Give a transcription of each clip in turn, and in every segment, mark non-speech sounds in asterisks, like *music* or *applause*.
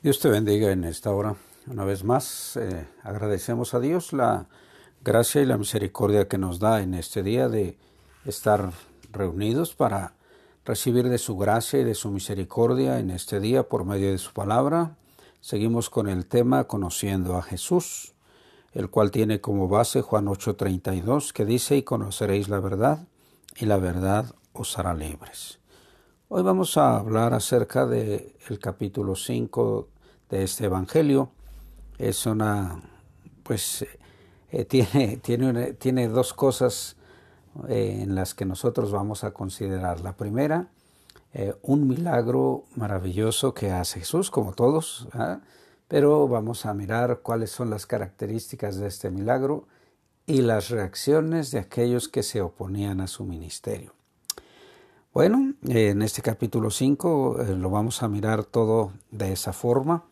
Dios te bendiga en esta hora. Una vez más, eh, agradecemos a Dios la gracia y la misericordia que nos da en este día de estar reunidos para recibir de su gracia y de su misericordia en este día por medio de su palabra. Seguimos con el tema Conociendo a Jesús, el cual tiene como base Juan 8:32, que dice, y conoceréis la verdad, y la verdad os hará libres. Hoy vamos a hablar acerca del el capítulo 5 de este Evangelio. Es una, pues, eh, tiene, *laughs* tiene, tiene dos cosas eh, en las que nosotros vamos a considerar. La primera, eh, un milagro maravilloso que hace Jesús, como todos, pero vamos a mirar cuáles son las características de este milagro y las reacciones de aquellos que se oponían a su ministerio. Bueno, en este capítulo 5 eh, lo vamos a mirar todo de esa forma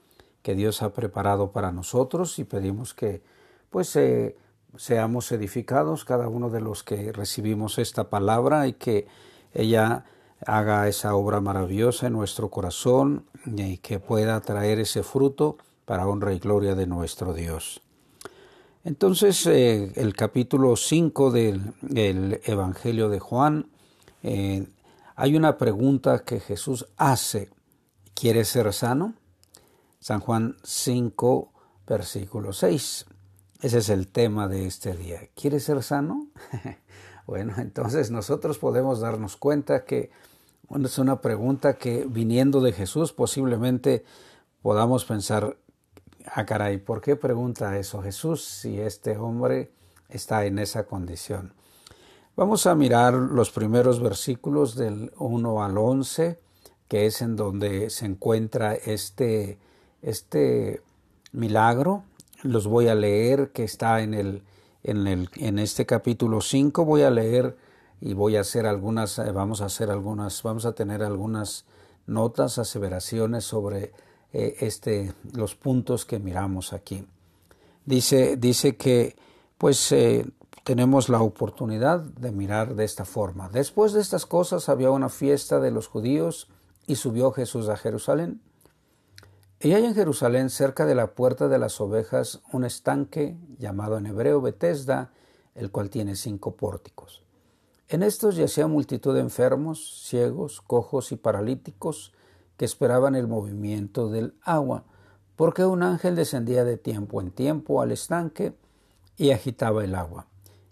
que Dios ha preparado para nosotros y pedimos que pues eh, seamos edificados cada uno de los que recibimos esta palabra y que ella haga esa obra maravillosa en nuestro corazón y que pueda traer ese fruto para honra y gloria de nuestro Dios. Entonces, eh, el capítulo 5 del, Evangelio de Juan hay una pregunta que Jesús hace. ¿Quieres ser sano? San Juan 5, versículo 6. Ese es el tema de este día. ¿Quieres ser sano? *laughs* bueno, entonces nosotros podemos darnos cuenta que es una pregunta que viniendo de Jesús posiblemente podamos pensar, ah caray, ¿por qué pregunta eso Jesús si este hombre está en esa condición? Vamos a mirar los primeros versículos del 1 al 11, que es en donde se encuentra este, este milagro. Los voy a leer, que está en, el, en, el, en este capítulo 5. Voy a leer y voy a hacer algunas, eh, vamos a hacer algunas, vamos a tener algunas notas, aseveraciones sobre eh, este, los puntos que miramos aquí. Dice, dice que pues eh, tenemos la oportunidad de mirar de esta forma. Después de estas cosas había una fiesta de los judíos y subió Jesús a Jerusalén. Y hay en Jerusalén, cerca de la puerta de las ovejas, un estanque llamado en hebreo Betesda, el cual tiene cinco pórticos. En estos yacía multitud de enfermos, ciegos, cojos y paralíticos que esperaban el movimiento del agua, porque un ángel descendía de tiempo en tiempo al estanque y agitaba el agua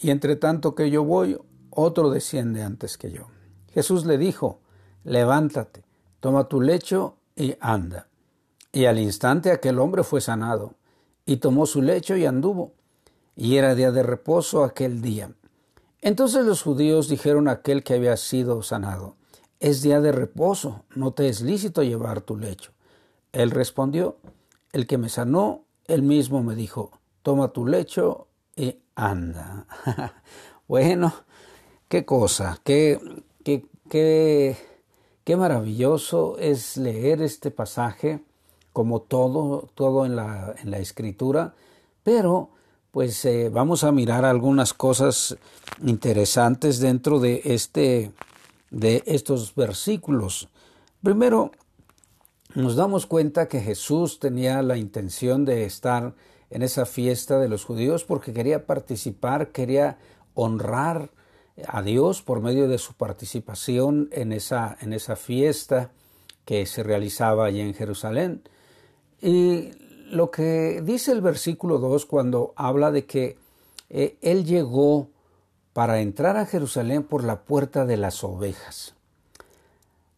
y entre tanto que yo voy, otro desciende antes que yo. Jesús le dijo, levántate, toma tu lecho y anda. Y al instante aquel hombre fue sanado, y tomó su lecho y anduvo, y era día de reposo aquel día. Entonces los judíos dijeron a aquel que había sido sanado, es día de reposo, no te es lícito llevar tu lecho. Él respondió, el que me sanó, él mismo me dijo, toma tu lecho y anda. *laughs* bueno, qué cosa, qué, qué, qué, maravilloso es leer este pasaje como todo, todo en la, en la escritura, pero pues eh, vamos a mirar algunas cosas interesantes dentro de este de estos versículos. Primero, nos damos cuenta que Jesús tenía la intención de estar en esa fiesta de los judíos porque quería participar, quería honrar a Dios por medio de su participación en esa, en esa fiesta que se realizaba allí en Jerusalén. Y lo que dice el versículo 2 cuando habla de que eh, Él llegó para entrar a Jerusalén por la puerta de las ovejas.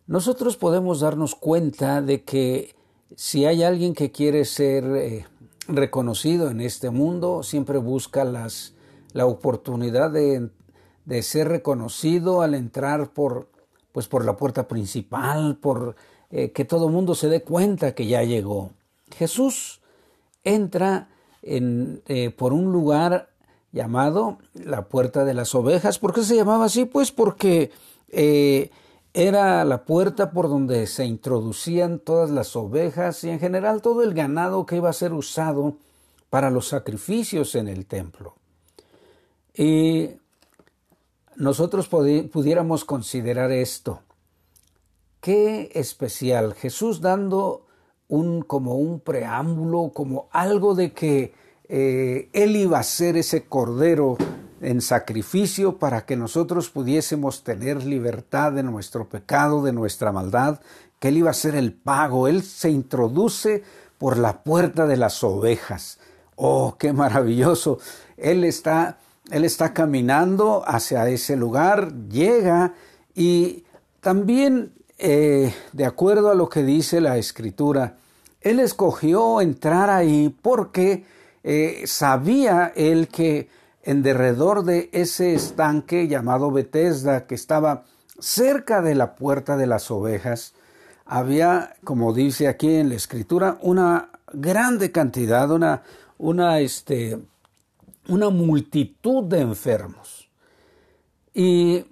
Nosotros podemos darnos cuenta de que si hay alguien que quiere ser eh, reconocido en este mundo, siempre busca las, la oportunidad de, de, ser reconocido al entrar por, pues por la puerta principal, por eh, que todo mundo se dé cuenta que ya llegó. Jesús entra en, eh, por un lugar llamado la puerta de las ovejas. ¿Por qué se llamaba así? Pues porque eh, era la puerta por donde se introducían todas las ovejas y en general todo el ganado que iba a ser usado para los sacrificios en el templo. Y nosotros pudiéramos considerar esto. Qué especial. Jesús dando un como un preámbulo, como algo de que eh, Él iba a ser ese cordero en sacrificio para que nosotros pudiésemos tener libertad de nuestro pecado, de nuestra maldad, que Él iba a ser el pago. Él se introduce por la puerta de las ovejas. Oh, qué maravilloso. Él está, Él está caminando hacia ese lugar, llega y también, eh, de acuerdo a lo que dice la Escritura, Él escogió entrar ahí porque eh, sabía Él que en derredor de ese estanque llamado Bethesda, que estaba cerca de la puerta de las ovejas, había, como dice aquí en la escritura, una grande cantidad, una, una, este, una multitud de enfermos. Y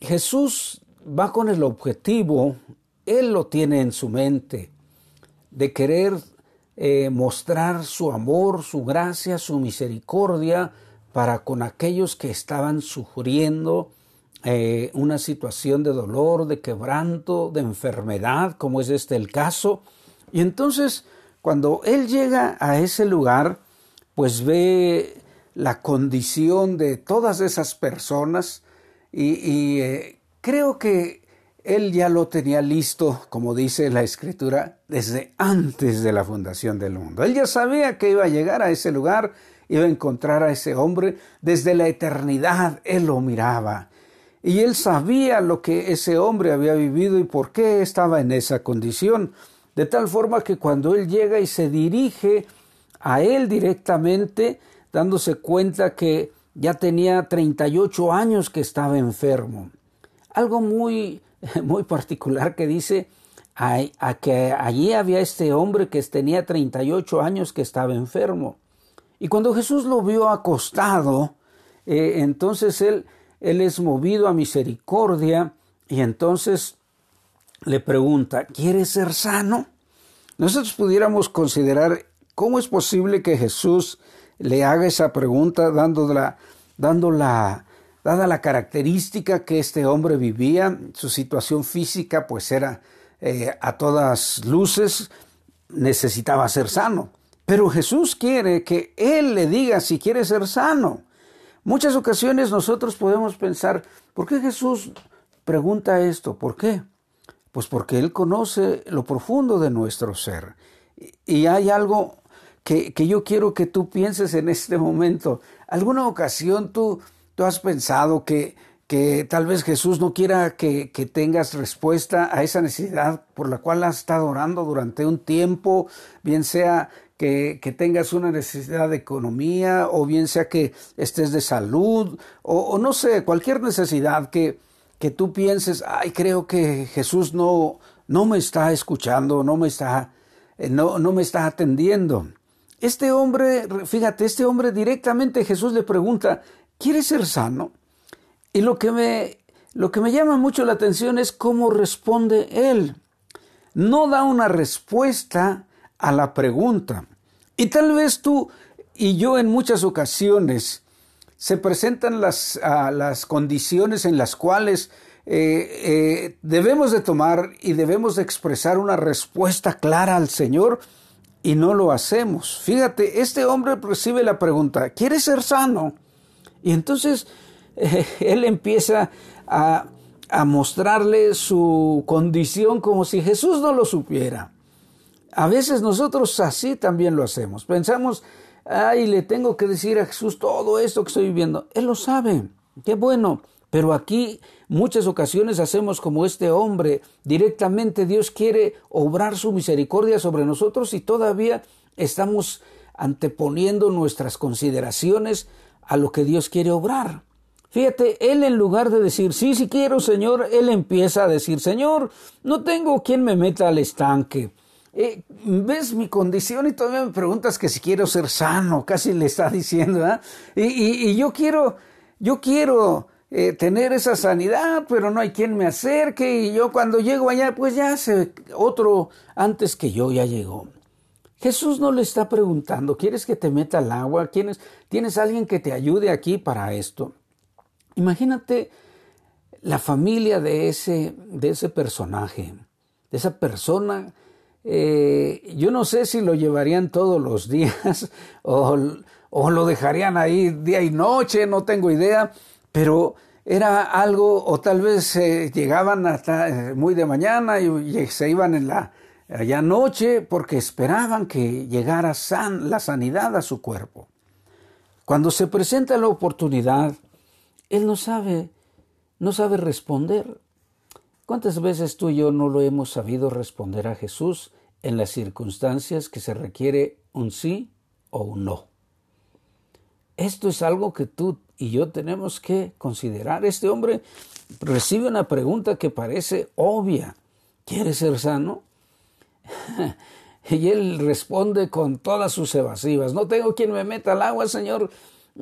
Jesús va con el objetivo, Él lo tiene en su mente, de querer eh, mostrar su amor, su gracia, su misericordia para con aquellos que estaban sufriendo eh, una situación de dolor, de quebranto, de enfermedad, como es este el caso. Y entonces, cuando Él llega a ese lugar, pues ve la condición de todas esas personas y, eh, creo que él ya lo tenía listo, como dice la escritura, desde antes de la fundación del mundo. Él ya sabía que iba a llegar a ese lugar, iba a encontrar a ese hombre, desde la eternidad él lo miraba. Y él sabía lo que ese hombre había vivido y por qué estaba en esa condición. De tal forma que cuando él llega y se dirige a él directamente, dándose cuenta que ya tenía 38 años que estaba enfermo. Algo muy, *laughs* muy particular que dice a, que allí había este hombre que tenía 38 años que estaba enfermo. Y cuando Jesús lo vio acostado, eh, entonces él, es movido a misericordia y entonces le pregunta, ¿quieres ser sano? Nosotros pudiéramos considerar ¿Cómo es posible que Jesús le haga esa pregunta dando la, dada la característica que este hombre vivía, su situación física pues era eh, a todas luces, necesitaba ser sano. Pero Jesús quiere que Él le diga si quiere ser sano. Muchas ocasiones nosotros podemos pensar, ¿por qué Jesús pregunta esto? ¿Por qué? Pues porque Él conoce lo profundo de nuestro ser. Y hay algo que, yo quiero que tú pienses en este momento. ¿Alguna ocasión tú, tú has pensado que, que tal vez Jesús no quiera que, que, tengas respuesta a esa necesidad por la cual has estado orando durante un tiempo, bien sea que, que, tengas una necesidad de economía o bien sea que estés de salud o, no sé, cualquier necesidad que, que, tú pienses, ay, creo que Jesús no, no me está escuchando, no me está, eh, no, no me está atendiendo. Este hombre, fíjate, este hombre directamente Jesús le pregunta, ¿quieres ser sano? Y lo que me, lo que me llama mucho la atención es cómo responde él. No da una respuesta a la pregunta. Y tal vez tú y yo en muchas ocasiones se presentan las, las condiciones en las cuales eh, eh, debemos de tomar y debemos de expresar una respuesta clara al Señor y no lo hacemos. Fíjate, este hombre recibe la pregunta, ¿quieres ser sano? Y entonces *laughs* él empieza a, a mostrarle su condición como si Jesús no lo supiera. A veces nosotros así también lo hacemos. Pensamos, ay, le tengo que decir a Jesús todo esto que estoy viviendo. Él lo sabe. Qué bueno. Pero aquí muchas ocasiones hacemos como este hombre. Directamente Dios quiere obrar su misericordia sobre nosotros y todavía estamos anteponiendo nuestras consideraciones a lo que Dios quiere obrar. Fíjate, él en lugar de decir, sí, sí quiero, Señor, él empieza a decir, Señor, no tengo quien me meta al estanque. eh, ves mi condición y todavía me preguntas que si quiero ser sano, casi le está diciendo, ¿ah? y, yo quiero, yo quiero eh, tener esa sanidad, pero no hay quien me acerque y yo cuando llego allá, pues ya se, otro antes que yo ya llegó. Jesús no le está preguntando, ¿quieres que te meta al agua? ¿Tienes, ¿Tienes alguien que te ayude aquí para esto? Imagínate la familia de ese, de ese personaje, de esa persona. Eh, yo no sé si lo llevarían todos los *laughs* días o, o lo dejarían ahí día y noche, no tengo idea, pero era algo, o tal vez eh, llegaban hasta eh, muy de mañana y, se iban en la allá noche porque esperaban que llegara la sanidad a su cuerpo. Cuando se presenta la oportunidad, él no sabe, no sabe responder. ¿Cuántas veces tú y yo no lo hemos sabido responder a Jesús en las circunstancias que se requiere un sí o un no? Esto es algo que tú y yo tenemos que considerar. Este hombre recibe una pregunta que parece obvia. ¿Quieres ser sano? *laughs* y él responde con todas sus evasivas. No tengo quien me meta al agua, Señor.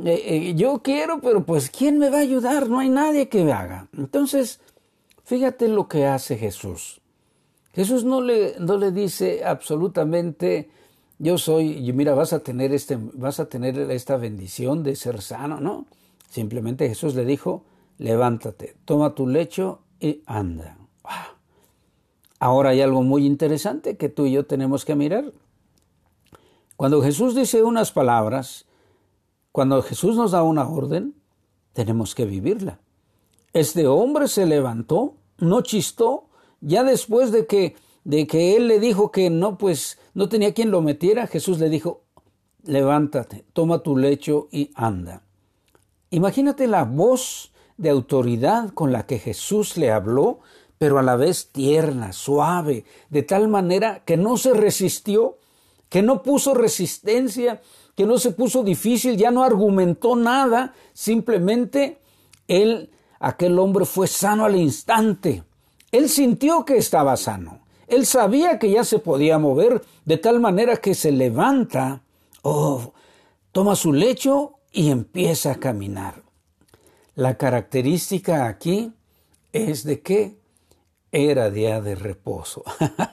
Eh, eh, yo quiero, pero pues ¿quién me va a ayudar? No hay nadie que me haga. Entonces, fíjate lo que hace Jesús. Jesús no le, no le dice absolutamente, yo soy, y mira, vas a tener este, vas a tener esta bendición de ser sano, ¿no? Simplemente Jesús le dijo, levántate, toma tu lecho y anda. Ahora hay algo muy interesante que tú y yo tenemos que mirar. Cuando Jesús dice unas palabras, cuando Jesús nos da una orden, tenemos que vivirla. Este hombre se levantó, no chistó, ya después de que, de que él le dijo que no, pues no tenía quien lo metiera, Jesús le dijo, levántate, toma tu lecho y anda. Imagínate la voz de autoridad con la que Jesús le habló, pero a la vez tierna, suave, de tal manera que no se resistió, que no puso resistencia, que no se puso difícil, ya no argumentó nada, simplemente él, aquel hombre fue sano al instante. Él sintió que estaba sano. Él sabía que ya se podía mover de tal manera que se levanta, oh, toma su lecho y empieza a caminar. La característica aquí es de que era día de reposo.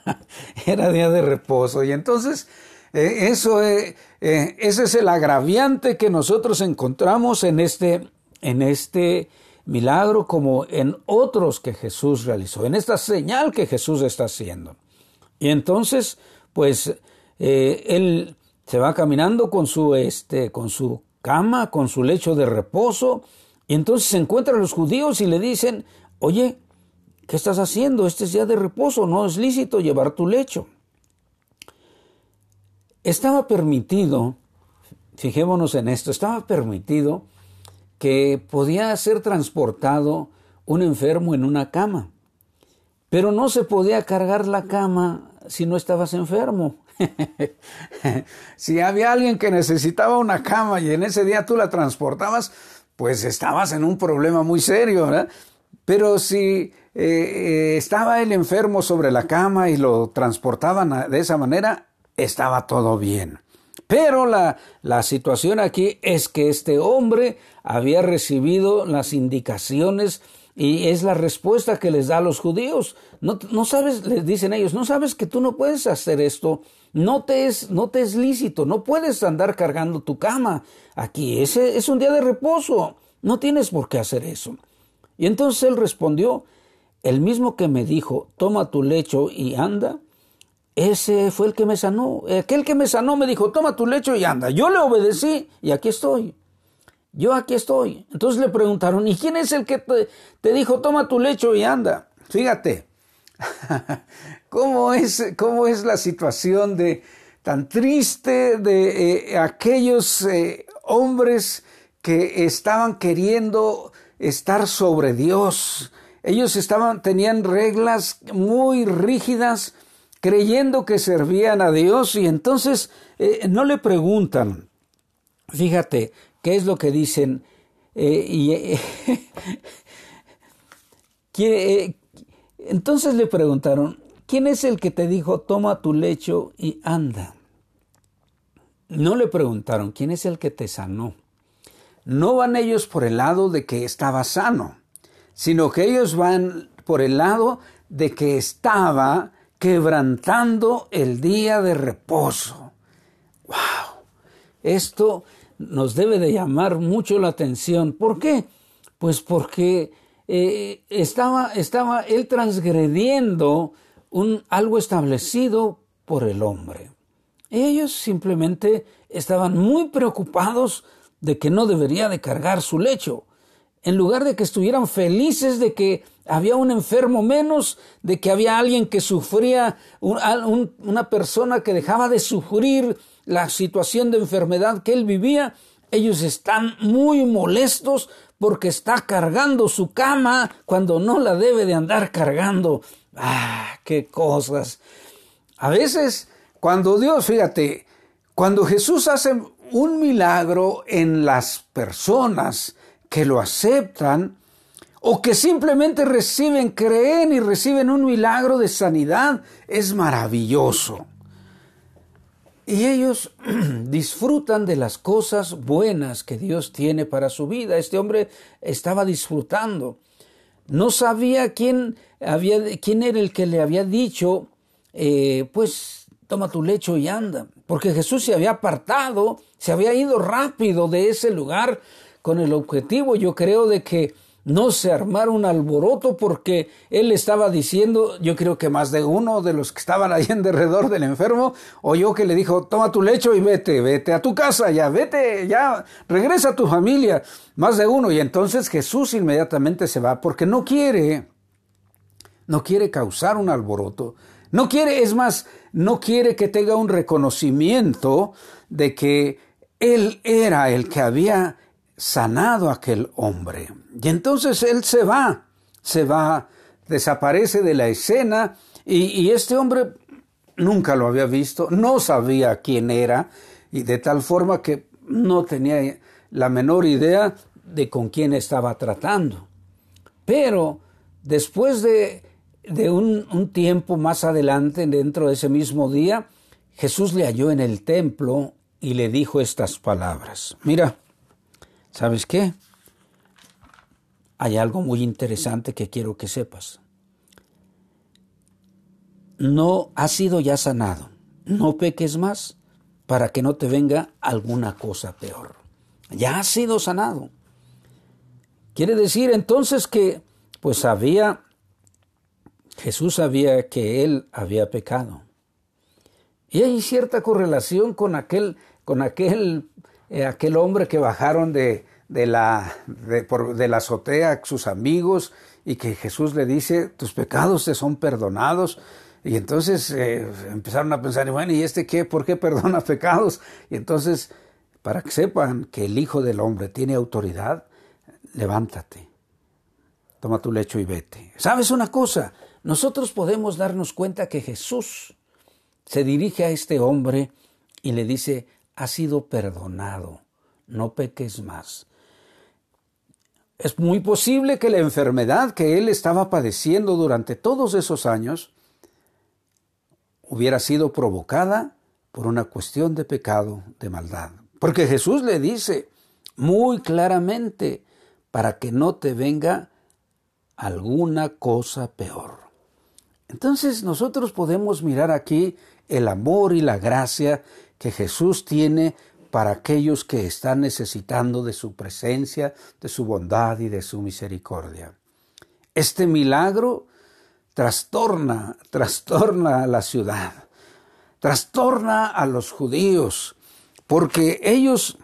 *laughs* era día de reposo. Y entonces eh, eso, eh, eh, ese es el agraviante que nosotros encontramos en este, en este milagro como en otros que Jesús realizó, en esta señal que Jesús está haciendo. Y entonces, pues, él se va caminando con su, este, con su cama, con su lecho de reposo, y entonces se encuentran los judíos y le dicen, oye, ¿qué estás haciendo? Este es día de reposo, no es lícito llevar tu lecho. Estaba permitido, fijémonos en esto, estaba permitido que podía ser transportado un enfermo en una cama, pero no se podía cargar la cama si no estabas enfermo. *laughs* si había alguien que necesitaba una cama y en ese día tú la transportabas, pues estabas en un problema muy serio, ¿verdad? Pero si eh, eh, estaba el enfermo sobre la cama y lo transportaban de esa manera, estaba todo bien. Pero la, la, situación aquí es que este hombre había recibido las indicaciones y es la respuesta que les da a los judíos. No, no, sabes, les dicen ellos, no sabes que tú no puedes hacer esto, no te es, no te es lícito, no puedes andar cargando tu cama aquí, ese es un día de reposo, no tienes por qué hacer eso. Y entonces él respondió, el mismo que me dijo, toma tu lecho y anda, ese fue el que me sanó. Aquel que me sanó me dijo, toma tu lecho y anda. Yo le obedecí y aquí estoy. Yo aquí estoy. Entonces le preguntaron, ¿y quién es el que te, dijo, toma tu lecho y anda? Fíjate, *laughs* ¿cómo es, cómo es la situación de tan triste de eh, aquellos eh, hombres que estaban queriendo estar sobre Dios. Ellos estaban, tenían reglas muy rígidas creyendo que servían a Dios y entonces eh, no le preguntan, fíjate, ¿qué es lo que dicen? Eh, y, *laughs* eh, entonces le preguntaron, ¿quién es el que te dijo, toma tu lecho y anda? No le preguntaron, ¿quién es el que te sanó? No van ellos por el lado de que estaba sano, sino que ellos van por el lado de que estaba quebrantando el día de reposo. ¡Wow! Esto nos debe de llamar mucho la atención. ¿Por qué? Pues porque eh, estaba, estaba él transgrediendo un, algo establecido por el hombre. Ellos simplemente estaban muy preocupados de que no debería de cargar su lecho, en lugar de que estuvieran felices de que había un enfermo menos, de que había alguien que sufría, una persona que dejaba de sufrir la situación de enfermedad que él vivía, ellos están muy molestos porque está cargando su cama cuando no la debe de andar cargando. Ah, qué cosas. A veces, cuando Dios, fíjate, cuando Jesús hace un milagro en las personas que lo aceptan, o que simplemente reciben, creen y reciben un milagro de sanidad, es maravilloso. Y ellos *clears throat* disfrutan de las cosas buenas que Dios tiene para su vida. Este hombre estaba disfrutando. No sabía quién, había, quién era el que le había dicho, eh, pues toma tu lecho y anda. Porque Jesús se había apartado, se había ido rápido de ese lugar con el objetivo, yo creo, de que no se armara un alboroto porque él estaba diciendo, yo creo que más de uno de los que estaban ahí en derredor del enfermo, oyó que le dijo, toma tu lecho y vete, vete a tu casa, ya, vete, ya, regresa a tu familia, más de uno. Y entonces Jesús inmediatamente se va porque no quiere, no quiere causar un alboroto, no quiere, es más, no quiere que tenga un reconocimiento de que él era el que había sanado a aquel hombre. Y entonces él se va, se va, desaparece de la escena y, este hombre nunca lo había visto, no sabía quién era y de tal forma que no tenía la menor idea de con quién estaba tratando. Pero después de, un, tiempo más adelante, dentro de ese mismo día, Jesús le halló en el templo y le dijo estas palabras. Mira, ¿Sabes qué? Hay algo muy interesante que quiero que sepas. No has sido ya sanado. No peques más para que no te venga alguna cosa peor. Ya has sido sanado. Quiere decir entonces que pues había Jesús sabía que él había pecado. Y hay cierta correlación con aquel con aquel eh, aquel hombre que bajaron de, de, la, de, la azotea sus amigos y que Jesús le dice, tus pecados te son perdonados. Y entonces eh, empezaron a pensar, bueno, ¿y este qué? ¿Por qué perdona *laughs* pecados? Y entonces, para que sepan que el Hijo del Hombre tiene autoridad, levántate, toma tu lecho y vete. ¿Sabes una cosa? Nosotros podemos darnos cuenta que Jesús se dirige a este hombre y le dice, ha sido perdonado, no peques más. Es muy posible que la enfermedad que él estaba padeciendo durante todos esos años hubiera sido provocada por una cuestión de pecado, de maldad. Porque Jesús le dice muy claramente, para que no te venga alguna cosa peor. Entonces nosotros podemos mirar aquí el amor y la gracia que Jesús tiene para aquellos que están necesitando de su presencia, de su bondad y de su misericordia. Este milagro trastorna, trastorna a la ciudad, trastorna a los judíos, porque ellos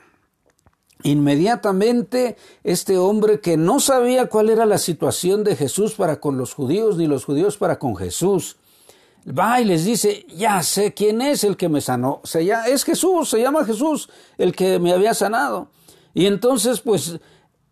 inmediatamente, este hombre que no sabía cuál era la situación de Jesús para con los judíos, ni los judíos para con Jesús, va y les dice, ya sé quién es el que me sanó, se llama, es Jesús, se llama Jesús, el que me había sanado. Y entonces, pues,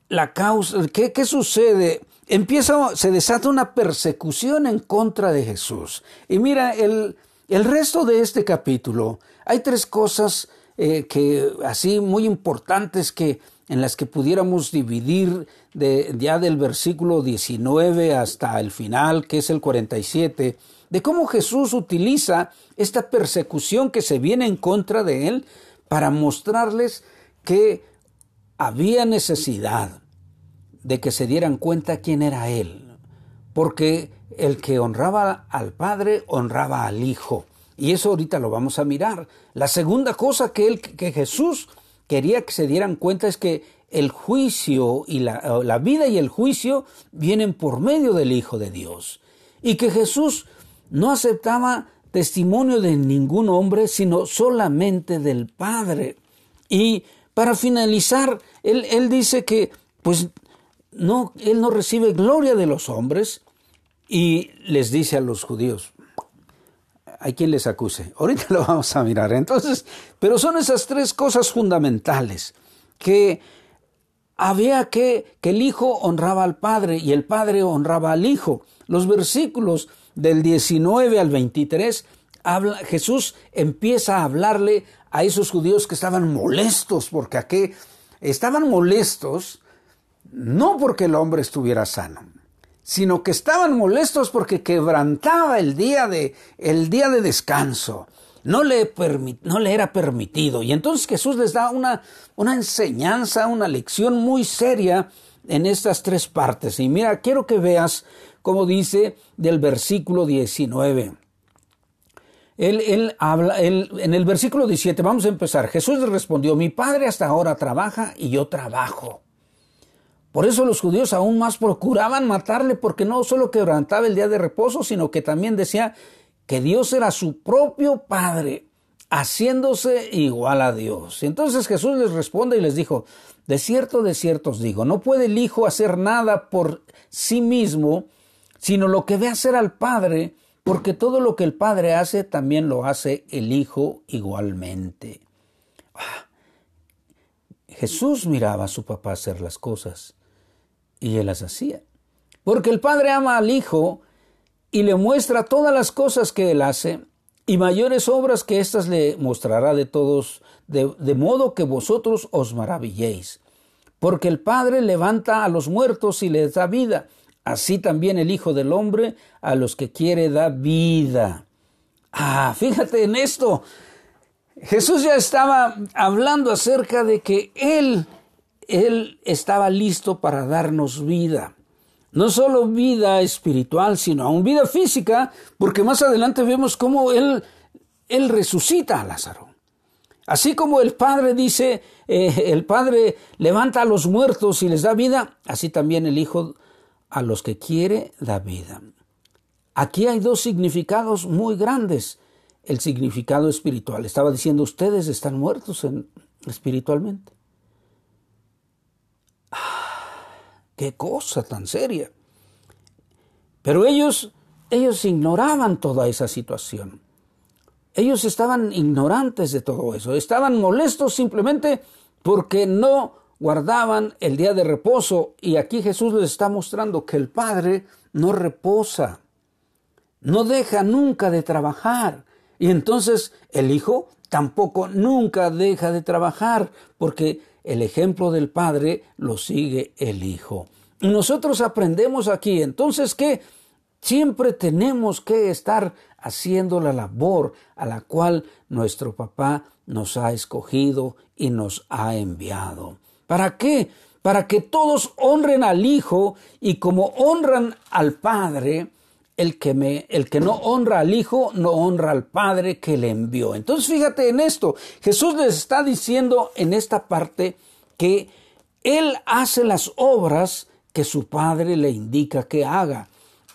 la causa, ¿qué, qué sucede? Empieza, se desata una persecución en contra de Jesús. Y mira, el, el resto de este capítulo, hay tres cosas eh, que así muy importantes que en las que pudiéramos dividir ya del versículo 19 hasta el final, que es el 47, de cómo Jesús utiliza esta persecución que se viene en contra de él para mostrarles que había necesidad de que se dieran cuenta quién era él, porque el que honraba al Padre honraba al Hijo. Y eso ahorita lo vamos a mirar. La segunda cosa que, él, que Jesús quería que se dieran cuenta es que el juicio y la, vida y el juicio vienen por medio del Hijo de Dios. Y que Jesús no aceptaba testimonio de ningún hombre, sino solamente del Padre. Y para finalizar, él, él dice que, pues, no, él no recibe gloria de los hombres y les dice a los judíos, hay quien les acuse. Ahorita *laughs* lo vamos a mirar. Entonces, pero son esas tres cosas fundamentales que había que que el hijo honraba al padre y el padre honraba al hijo. Los versículos del 19 al 23 habla, Jesús empieza a hablarle a esos judíos que estaban molestos porque aquí estaban molestos no porque el hombre estuviera sano, sino que estaban molestos porque quebrantaba el día de, el día de descanso. No le, no le era permitido. Y entonces Jesús les da una, una enseñanza, una lección muy seria en estas tres partes. Y mira, quiero que veas cómo dice del versículo 19. Él, él habla, él, en el versículo 17, vamos a empezar. Jesús respondió, mi padre hasta ahora trabaja y yo trabajo. Por eso los judíos aún más procuraban matarle porque no solo quebrantaba el día de reposo, sino que también decía que Dios era su propio Padre, haciéndose igual a Dios. Y entonces Jesús les responde y les dijo, de cierto, de cierto os digo, no puede el Hijo hacer nada por sí mismo, sino lo que ve hacer al Padre, porque todo lo que el Padre hace, también lo hace el Hijo igualmente. Ah, Jesús miraba a su papá hacer las cosas y él las hacía. Porque el Padre ama al Hijo y le muestra todas las cosas que él hace y mayores obras que éstas le mostrará de todos, de, de modo que vosotros os maravilléis. Porque el Padre levanta a los muertos y les da vida, así también el Hijo del Hombre a los que quiere da vida. Ah, fíjate en esto. Jesús ya estaba hablando acerca de que Él él estaba listo para darnos vida. No solo vida espiritual, sino aún vida física, porque más adelante vemos cómo Él, él resucita a Lázaro. Así como el Padre dice, eh, el Padre levanta a los muertos y les da vida, así también el Hijo a los que quiere da vida. Aquí hay dos significados muy grandes. El significado espiritual. Estaba diciendo, ustedes están muertos espiritualmente. Qué cosa tan seria. Pero ellos, ellos ignoraban toda esa situación. Ellos estaban ignorantes de todo eso. Estaban molestos simplemente porque no guardaban el día de reposo. Y aquí Jesús les está mostrando que el Padre no reposa. No deja nunca de trabajar. Y entonces el Hijo tampoco nunca deja de trabajar porque el ejemplo del Padre lo sigue el Hijo. Nosotros aprendemos aquí, entonces que siempre tenemos que estar haciendo la labor a la cual nuestro papá nos ha escogido y nos ha enviado. ¿Para qué? Para que todos honren al Hijo y como honran al Padre, el que, me, el que no honra al Hijo no honra al Padre que le envió. Entonces fíjate en esto, Jesús les está diciendo en esta parte que Él hace las obras que su Padre le indica que haga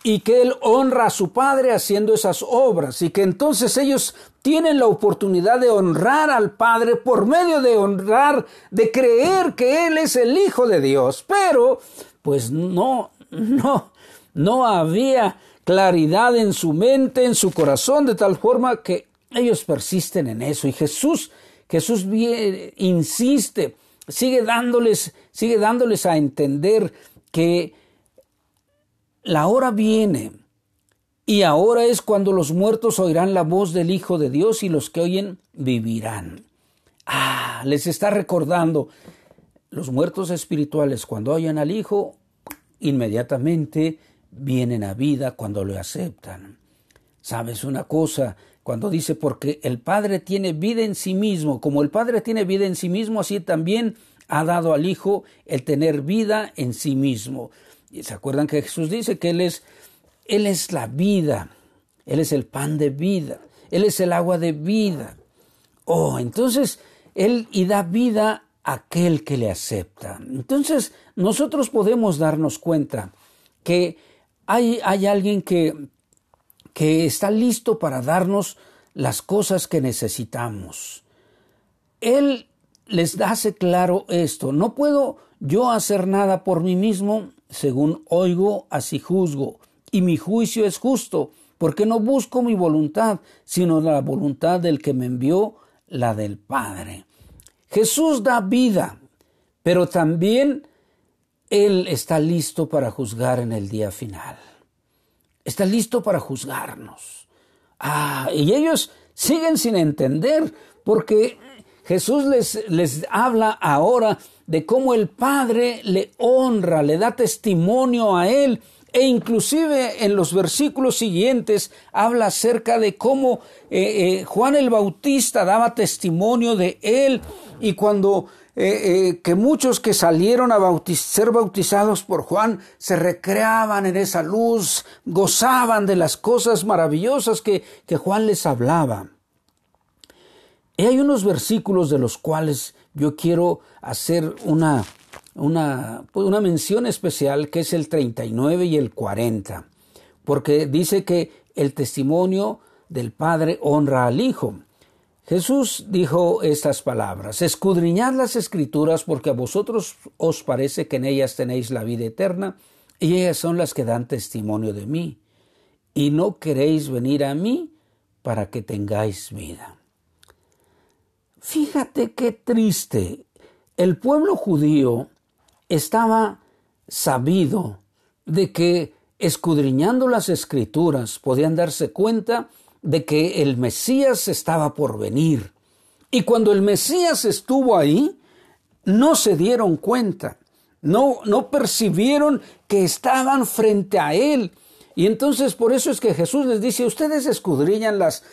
y que Él honra a su Padre haciendo esas obras y que entonces ellos tienen la oportunidad de honrar al Padre por medio de honrar, de creer que Él es el Hijo de Dios. Pero, pues no, *laughs* no, no había claridad en su mente, en su corazón, de tal forma que ellos persisten en eso. Y Jesús, Jesús insiste, sigue dándoles, sigue dándoles a entender que la hora viene y ahora es cuando los muertos oirán la voz del Hijo de Dios y los que oyen vivirán. Ah, les está recordando los muertos espirituales cuando oyen al Hijo, inmediatamente vienen a vida cuando lo aceptan. ¿Sabes una cosa? Cuando dice, porque el Padre tiene vida en sí mismo, como el Padre tiene vida en sí mismo, así también ha dado al Hijo el tener vida en sí mismo. ¿Y se acuerdan que Jesús dice que Él es, Él es la vida, Él es el pan de vida, Él es el agua de vida. Oh, entonces Él y da vida a aquel que le acepta. Entonces nosotros podemos darnos cuenta que hay, alguien que, que está listo para darnos las cosas que necesitamos. Él les hace claro esto. No puedo yo hacer nada por mí mismo, según oigo, así juzgo. Y mi juicio es justo, porque no busco mi voluntad, sino la voluntad del que me envió, la del Padre. Jesús da vida, pero también Él está listo para juzgar en el día final. Está listo para juzgarnos. Ah, y ellos siguen sin entender, porque Jesús les, les habla ahora de cómo el Padre le honra, le da testimonio a Él e inclusive en los versículos siguientes habla acerca de cómo eh, eh, Juan el Bautista daba testimonio de él y cuando eh, que muchos que salieron a ser bautizados por Juan se recreaban en esa luz, gozaban de las cosas maravillosas que, que Juan les hablaba. Y hay unos versículos de los cuales yo quiero hacer una, una, pues, una mención especial que es el 39 y el 40, porque dice que el testimonio del Padre honra al Hijo. Jesús dijo estas palabras, escudriñad las escrituras porque a vosotros os parece que en ellas tenéis la vida eterna y ellas son las que dan testimonio de mí, y no queréis venir a mí para que tengáis vida. Fíjate qué triste. El pueblo judío estaba sabido de que escudriñando las escrituras podían darse cuenta de que el Mesías estaba por venir. Y cuando el Mesías estuvo ahí, no se dieron cuenta, no, no percibieron que estaban frente a él. Y entonces por eso es que Jesús les dice, ustedes escudriñan las,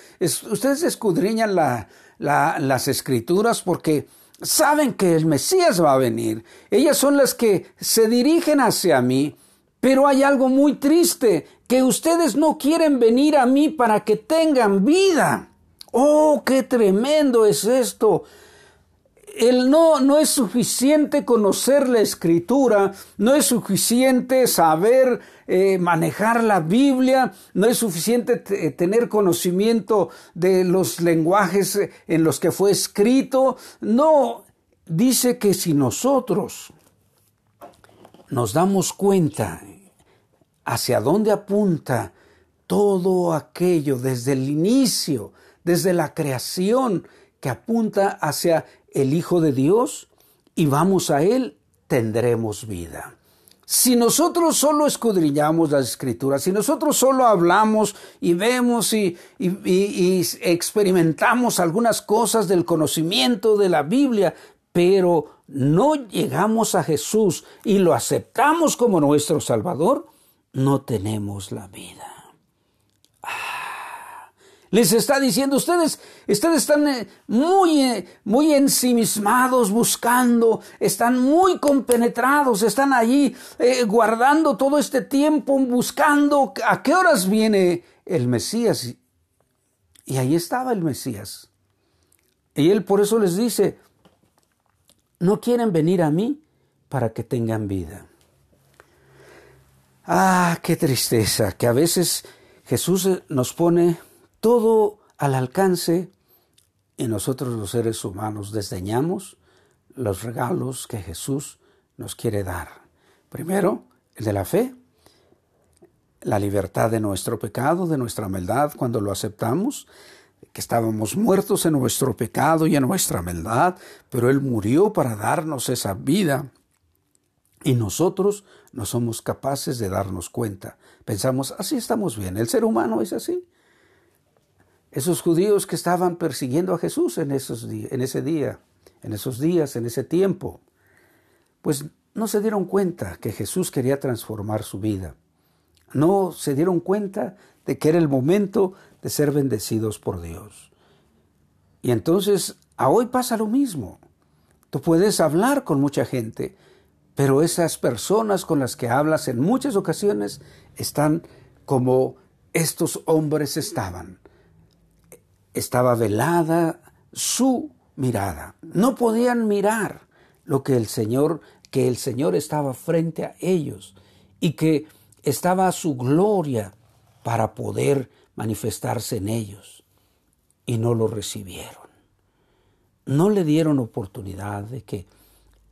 ustedes escudriñan la, las escrituras porque saben que el Mesías va a venir. Ellas son las que se dirigen hacia mí. Pero hay algo muy triste, que ustedes no quieren venir a mí para que tengan vida. Oh, qué tremendo es esto el no, no es suficiente conocer la escritura, no es suficiente saber eh, manejar la Biblia, no es suficiente eh, tener conocimiento de los lenguajes eh, en los que fue escrito. No, dice que si nosotros nos damos cuenta hacia dónde apunta todo aquello desde el inicio, desde la creación, que apunta hacia el Hijo de Dios y vamos a Él, tendremos vida. Si nosotros solo escudriñamos las escrituras, si nosotros solo hablamos y vemos y, experimentamos algunas cosas del conocimiento de la Biblia, pero no llegamos a Jesús y lo aceptamos como nuestro Salvador, no tenemos la vida. Les está diciendo, ustedes, ustedes están eh, muy, eh, muy ensimismados buscando, están muy compenetrados, están allí eh, guardando todo este tiempo, buscando a qué horas viene el Mesías. Y ahí estaba el Mesías. Y él por eso les dice, no quieren venir a mí para que tengan vida. Ah, qué tristeza, que a veces Jesús nos pone todo al alcance y nosotros los seres humanos desdeñamos los regalos que Jesús nos quiere dar. Primero, el de la fe, la libertad de nuestro pecado, de nuestra maldad, cuando lo aceptamos, que estábamos muertos en nuestro pecado y en nuestra maldad, pero Él murió para darnos esa vida. Y nosotros no somos capaces de darnos cuenta. Pensamos, así estamos bien, el ser humano es así esos judíos que estaban persiguiendo a Jesús en, esos en ese día, en esos días, en ese tiempo, pues no se dieron cuenta que Jesús quería transformar su vida. No se dieron cuenta de que era el momento de ser bendecidos por Dios. Y entonces, a hoy pasa lo mismo. Tú puedes hablar con mucha gente, pero esas personas con las que hablas en muchas ocasiones están como estos hombres estaban. Estaba velada su mirada. No podían mirar lo que el Señor, que el Señor estaba frente a ellos y que estaba su gloria para poder manifestarse en ellos. Y no lo recibieron. No le dieron oportunidad de que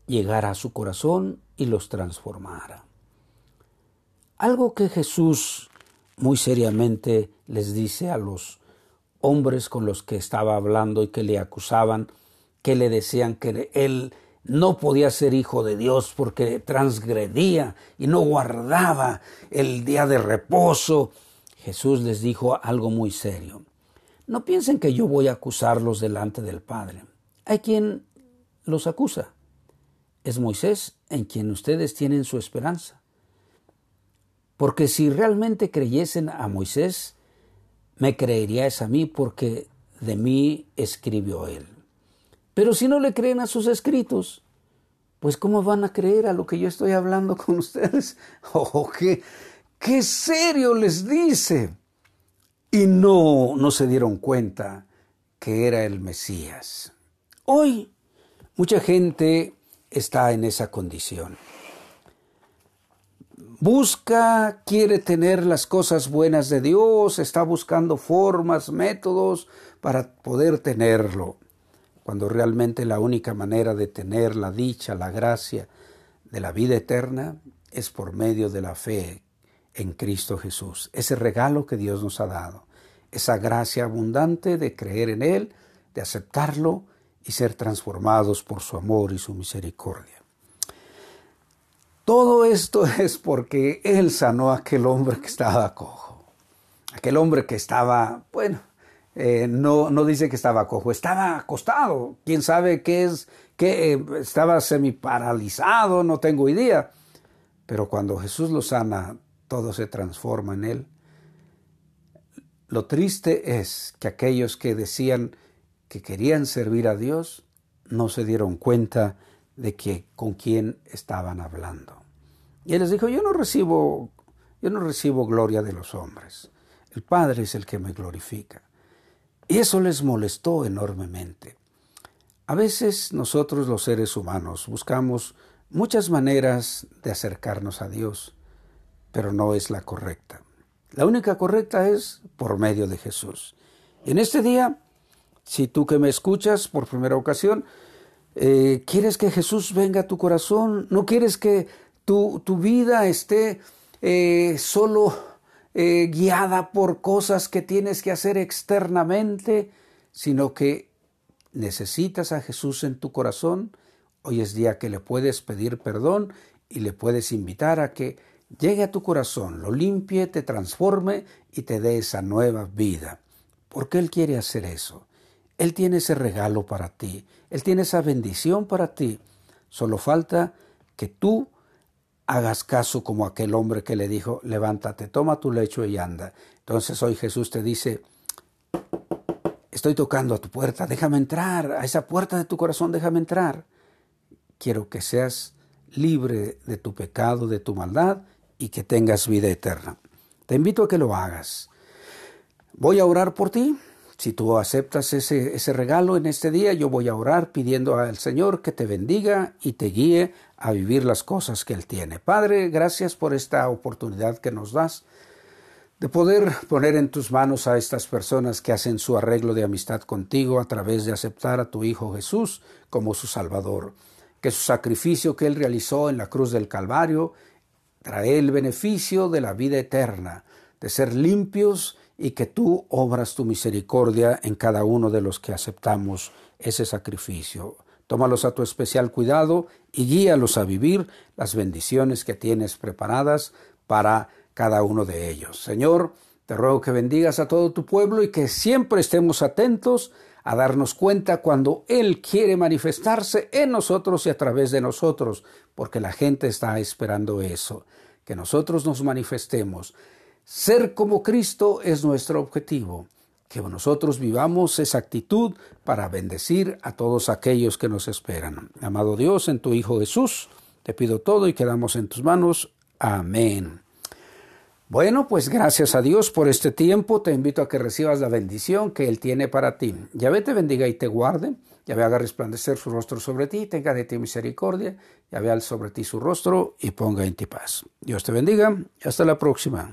llegara a su corazón y los transformara. Algo que Jesús muy seriamente les dice a los hombres con los que estaba hablando y que le acusaban, que le decían que él no podía ser hijo de Dios porque transgredía y no guardaba el día de reposo. Jesús les dijo algo muy serio. No piensen que yo voy a acusarlos delante del Padre. Hay quien los acusa. Es Moisés en quien ustedes tienen su esperanza. Porque si realmente creyesen a Moisés, me creeríais a mí porque de mí escribió él. Pero si no le creen a sus escritos, pues ¿cómo van a creer a lo que yo estoy hablando *laughs* con ustedes? *laughs* Oh, qué, qué serio les dice. Y no, no se dieron cuenta que era el Mesías. Hoy mucha gente está en esa condición. Busca, quiere tener las cosas buenas de Dios, está buscando formas, métodos para poder tenerlo, cuando realmente la única manera de tener la dicha, la gracia de la vida eterna es por medio de la fe en Cristo Jesús, ese regalo que Dios nos ha dado, esa gracia abundante de creer en Él, de aceptarlo y ser transformados por su amor y su misericordia. Todo esto *laughs* es porque Él sanó a aquel hombre que estaba cojo. Aquel hombre que estaba, bueno, eh, no, no dice que estaba cojo, estaba acostado. Quién sabe qué es, que eh, estaba semi-paralizado, no tengo idea. Pero cuando Jesús lo sana, todo se transforma en Él. Lo triste es que aquellos que decían que querían servir a Dios no se dieron cuenta de que con quién estaban hablando. Y él les dijo, yo no recibo, yo no recibo gloria de los hombres. El Padre es el que me glorifica. Y eso les molestó enormemente. A veces nosotros los seres humanos buscamos muchas maneras de acercarnos a Dios, pero no es la correcta. La única correcta es por medio de Jesús. Y en este día, si tú que me escuchas por primera ocasión, eh, ¿Quieres que Jesús venga a tu corazón? ¿No quieres que tu, tu vida esté eh, solo eh, guiada por cosas que tienes que hacer externamente, sino que necesitas a Jesús en tu corazón? Hoy es día que le puedes pedir perdón y le puedes invitar a que llegue a tu corazón, lo limpie, te transforme y te dé esa nueva vida. Porque Él quiere hacer eso. Él tiene ese regalo para ti, Él tiene esa bendición para ti. Solo falta que tú hagas caso como aquel hombre que le dijo, levántate, toma tu lecho y anda. Entonces hoy Jesús te dice, estoy tocando a tu puerta, déjame entrar, a esa puerta de tu corazón, déjame entrar. Quiero que seas libre de tu pecado, de tu maldad y que tengas vida eterna. Te invito a que lo hagas. Voy a orar por ti. Si tú aceptas ese, ese regalo en este día, yo voy a orar pidiendo al Señor que te bendiga y te guíe a vivir las cosas que Él tiene. Padre, gracias por esta oportunidad que nos das de poder poner en tus manos a estas personas que hacen su arreglo de amistad contigo a través de aceptar a tu Hijo Jesús como su Salvador. Que su sacrificio que Él realizó en la cruz del Calvario trae el beneficio de la vida eterna, de ser limpios y que tú obras tu misericordia en cada uno de los que aceptamos ese sacrificio. Tómalos a tu especial cuidado y guíalos a vivir las bendiciones que tienes preparadas para cada uno de ellos. Señor, te ruego que bendigas a todo tu pueblo y que siempre estemos atentos a darnos cuenta cuando Él quiere manifestarse en nosotros y a través de nosotros, porque la gente está esperando eso, que nosotros nos manifestemos Ser como Cristo es nuestro objetivo. Que nosotros vivamos esa actitud para bendecir a todos aquellos que nos esperan. Amado Dios, en tu Hijo Jesús, te pido todo y quedamos en tus manos. Amén. Bueno, pues gracias a Dios por este tiempo. Te invito a que recibas la bendición que Él tiene para ti. Yahvé te bendiga y te guarde. Yahvé haga resplandecer su rostro sobre ti, tenga de ti misericordia. Yahvé al sobre ti su rostro y ponga en ti paz. Dios te bendiga. Hasta la próxima.